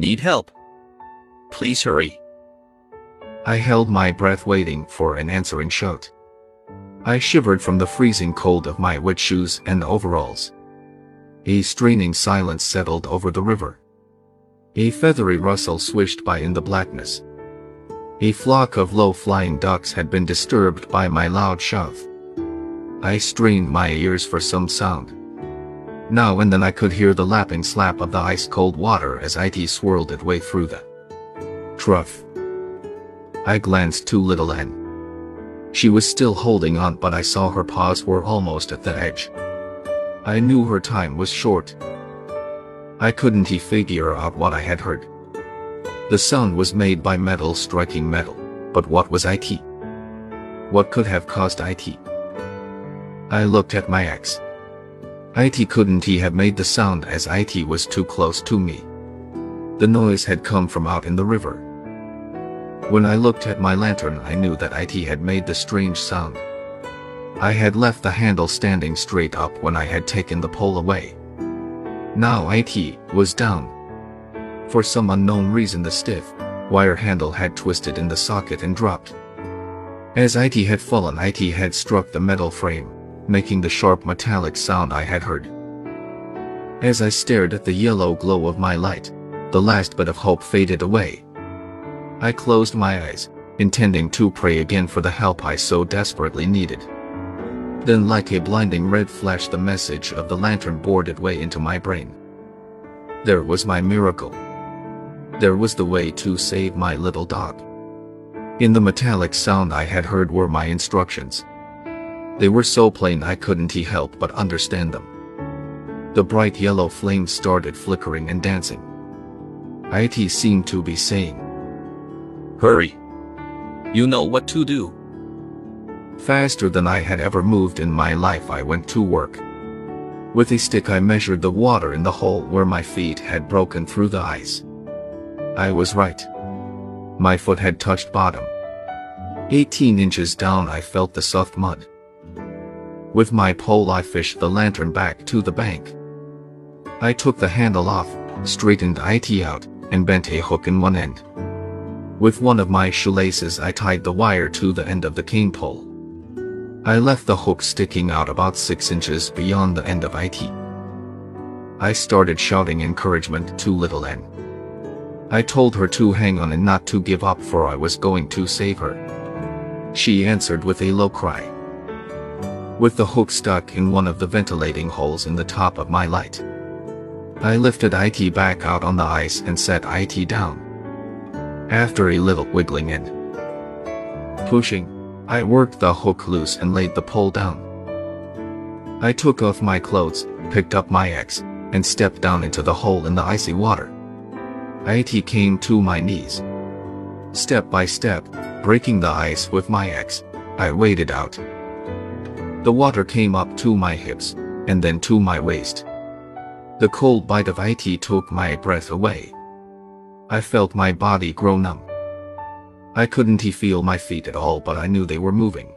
Need help? Please hurry. I held my breath waiting for an answering shout. I shivered from the freezing cold of my wet shoes and overalls. A straining silence settled over the river. A feathery rustle swished by in the blackness. A flock of low-flying ducks had been disturbed by my loud shove. I strained my ears for some sound. Now and then I could hear the lapping slap of the ice-cold water as it swirled its way through the trough. I glanced to Little Ann. She was still holding on but I saw her paws were almost at the edge. I knew her time was short. I couldn't figure out what I had heard. The sound was made by metal striking metal, but what was IT? What could have caused IT? I looked at my ex. IT couldn't he have made the sound as IT was too close to me. The noise had come from out in the river. When I looked at my lantern I knew that IT had made the strange sound. I had left the handle standing straight up when I had taken the pole away. Now IT was down. For some unknown reason the stiff, wire handle had twisted in the socket and dropped. As IT had fallen IT had struck the metal frame, making the sharp metallic sound I had heard. As I stared at the yellow glow of my light, the last bit of hope faded away, I closed my eyes, intending to pray again for the help I so desperately needed. Then like a blinding red flash the message of the lantern bored its way into my brain. There was my miracle. There was the way to save my little dog. In the metallic sound I had heard were my instructions. They were so plain I couldn't he help but understand them. The bright yellow flames started flickering and dancing. IT seemed to be saying, Hurry. You know what to do. Faster than I had ever moved in my life I went to work. With a stick I measured the water in the hole where my feet had broken through the ice. I was right. My foot had touched bottom. 18 inches down I felt the soft mud. With my pole I fished the lantern back to the bank. I took the handle off, straightened IT out, and bent a hook in one end. With one of my shoelaces I tied the wire to the end of the cane pole. I left the hook sticking out about 6 inches beyond the end of IT. I started shouting encouragement to Little Ann. I told her to hang on and not to give up for I was going to save her. She answered with a low cry. With the hook stuck in one of the ventilating holes in the top of my light. I lifted IT back out on the ice and set IT down. After a little wiggling and pushing, I worked the hook loose and laid the pole down. I took off my clothes, picked up my axe, and stepped down into the hole in the icy water. IT came to my knees. Step by step, breaking the ice with my axe, I waded out. The water came up to my hips, and then to my waist. The cold bite of IT took my breath away. I felt my body grow numb. I couldn't feel my feet at all but I knew they were moving.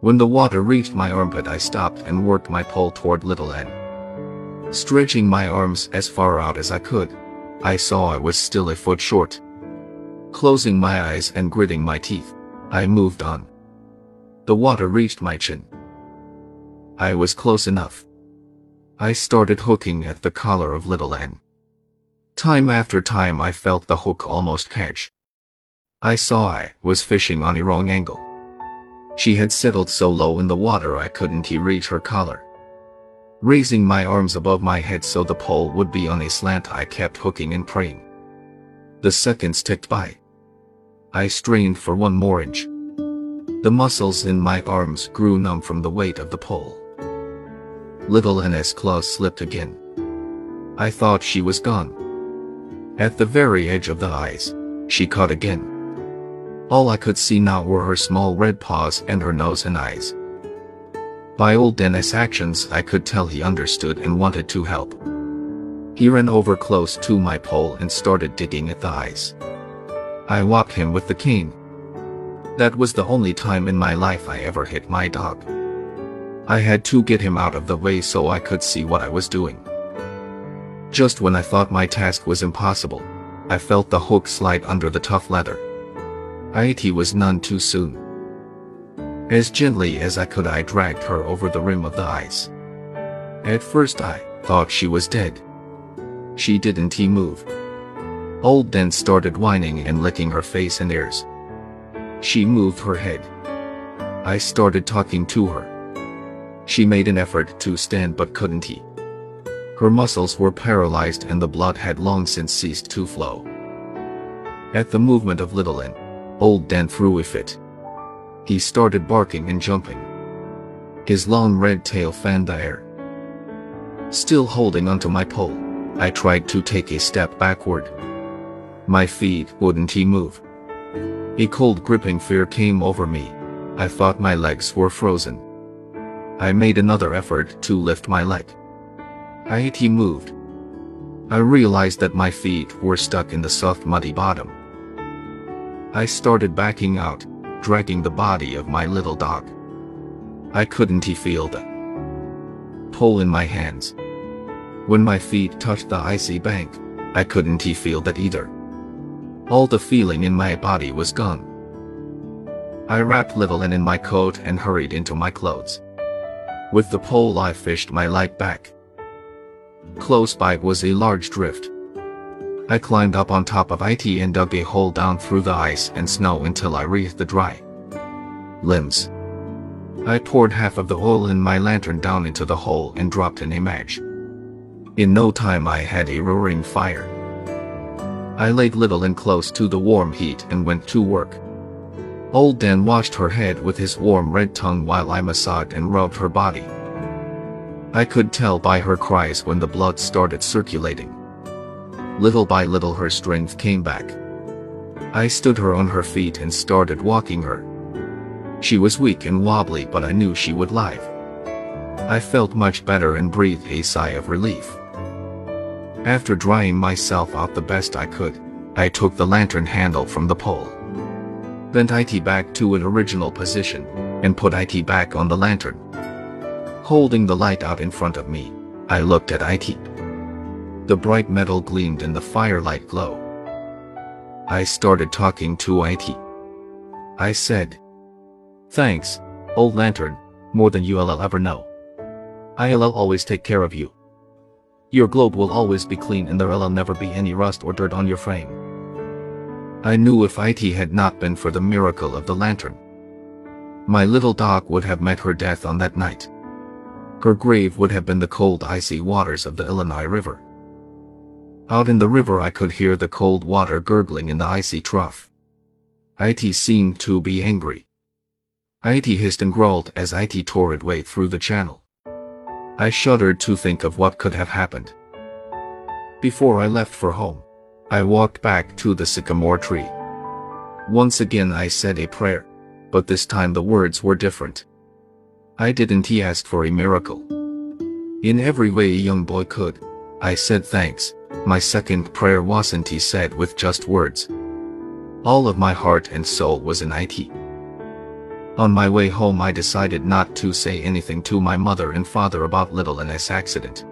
When the water reached my armpit I stopped and worked my pole toward Little Ann. Stretching my arms as far out as I could, I saw I was still a foot short. Closing my eyes and gritting my teeth, I moved on. The water reached my chin. I was close enough. I started hooking at the collar of Little Ann. Time after time I felt the hook almost catch. I saw I was fishing on a wrong angle. She had settled so low in the water I couldn't reach her collar. Raising my arms above my head so the pole would be on a slant I kept hooking and praying. The seconds ticked by. I strained for one more inch. The muscles in my arms grew numb from the weight of the pole. Little Ann's claws slipped again. I thought she was gone. At the very edge of the ice, she caught again. All I could see now were her small red paws and her nose and eyes. By old Dan's actions I could tell he understood and wanted to help. He ran over close to my pole and started digging at the ice. I whacked him with the cane. That was the only time in my life I ever hit my dog. I had to get him out of the way so I could see what I was doing. Just when I thought my task was impossible, I felt the hook slide under the tough leather. It was none too soon. As gently as I could I dragged her over the rim of the ice. At first I thought she was dead. She didn't move. Old Dan started whining and licking her face and ears. She moved her head. I started talking to her. She made an effort to stand but couldn't he. Her muscles were paralyzed and the blood had long since ceased to flow. At the movement of Little Ann, old Dan threw a fit. He started barking and jumping. His long red tail fanned the air. Still holding onto my pole, I tried to take a step backward. My feet wouldn't he move. A cold gripping fear came over me. I thought my legs were frozen. I made another effort to lift my leg. I he moved. I realized that my feet were stuck in the soft muddy bottom. I started backing out, dragging the body of my little dog. I couldn't feel the pull in my hands. When my feet touched the icy bank, I couldn't feel that either. All the feeling in my body was gone. I wrapped Little in my coat and hurried into my clothes. With the pole I fished my light back. Close by was a large drift. I climbed up on top of it and dug a hole down through the ice and snow until I reached the dry limbs. I poured half of the oil in my lantern down into the hole and dropped in a match. In no time I had a roaring fire. I laid Little Ann close to the warm heat and went to work. Old Dan washed her head with his warm red tongue while I massaged and rubbed her body. I could tell by her cries when the blood started circulating. Little by little her strength came back. I stood her on her feet and started walking her. She was weak and wobbly but I knew she would live. I felt much better and breathed a sigh of relief. After drying myself out the best I could, I took the lantern handle from the pole. Bent IT back to an original position, and put IT back on the lantern. Holding the light out in front of me, I looked at IT. The bright metal gleamed in the firelight glow. I started talking to IT. I said, Thanks, old lantern, more than you'll ever know. I'll always take care of you. Your globe will always be clean and there'll never be any rust or dirt on your frame. I knew if IT had not been for the miracle of the lantern, my little dog would have met her death on that night. Her grave would have been the cold icy waters of the Illinois River. Out in the river I could hear the cold water gurgling in the icy trough. It seemed to be angry. It hissed and growled as it tore its way through the channel. I shuddered to think of what could have happened. Before I left for home, I walked back to the sycamore tree. Once again I said a prayer, but this time the words were different. I didn't he ask for a miracle. In every way a young boy could, I said thanks. My second prayer wasn't he said with just words. All of my heart and soul was in IT. On my way home I decided not to say anything to my mother and father about Little Ann's accident.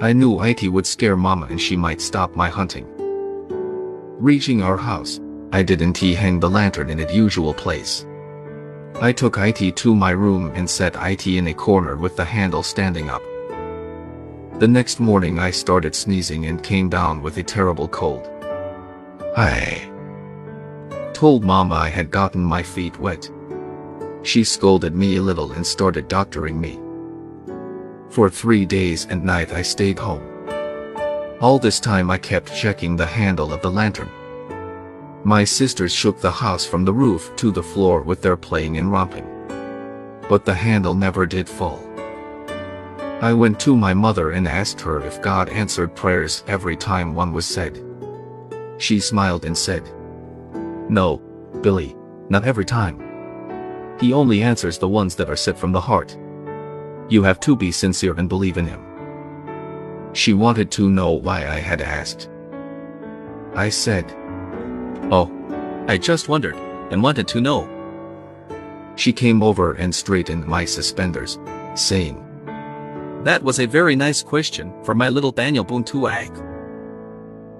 I knew IT would scare mama and she might stop my hunting. Reaching our house, I didn't hang the lantern in its usual place. I took IT to my room and set IT in a corner with the handle standing up. The next morning I started sneezing and came down with a terrible cold. I told Mama I had gotten my feet wet. She scolded me a little and started doctoring me. For three days and night I stayed home. All this time I kept checking the handle of the lantern. My sisters shook the house from the roof to the floor with their playing and romping. But the handle never did fall. I went to my mother and asked her if God answered prayers every time one was said. She smiled and said, No, Billy, not every time. He only answers the ones that are said from the heart. You have to be sincere and believe in him. She wanted to know why I had asked. I said, Oh, I just wondered and wanted to know. She came over and straightened my suspenders, saying, That was a very nice question for my little Daniel ask.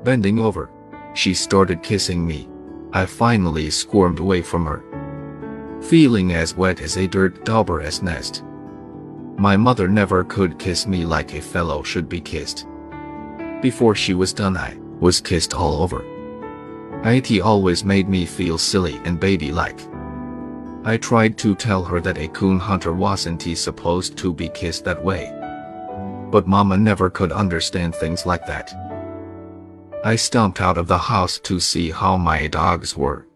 Bending over, She started kissing me. I finally squirmed away from her. Feeling as wet as a dirt dauber's nest. My mother never could kiss me like a fellow should be kissed. Before she was done I was kissed all over. It always made me feel silly and baby-like. I tried to tell her that a coon hunter wasn't he supposed to be kissed that way. But mama never could understand things like that. I stomped out of the house to see how my dogs were.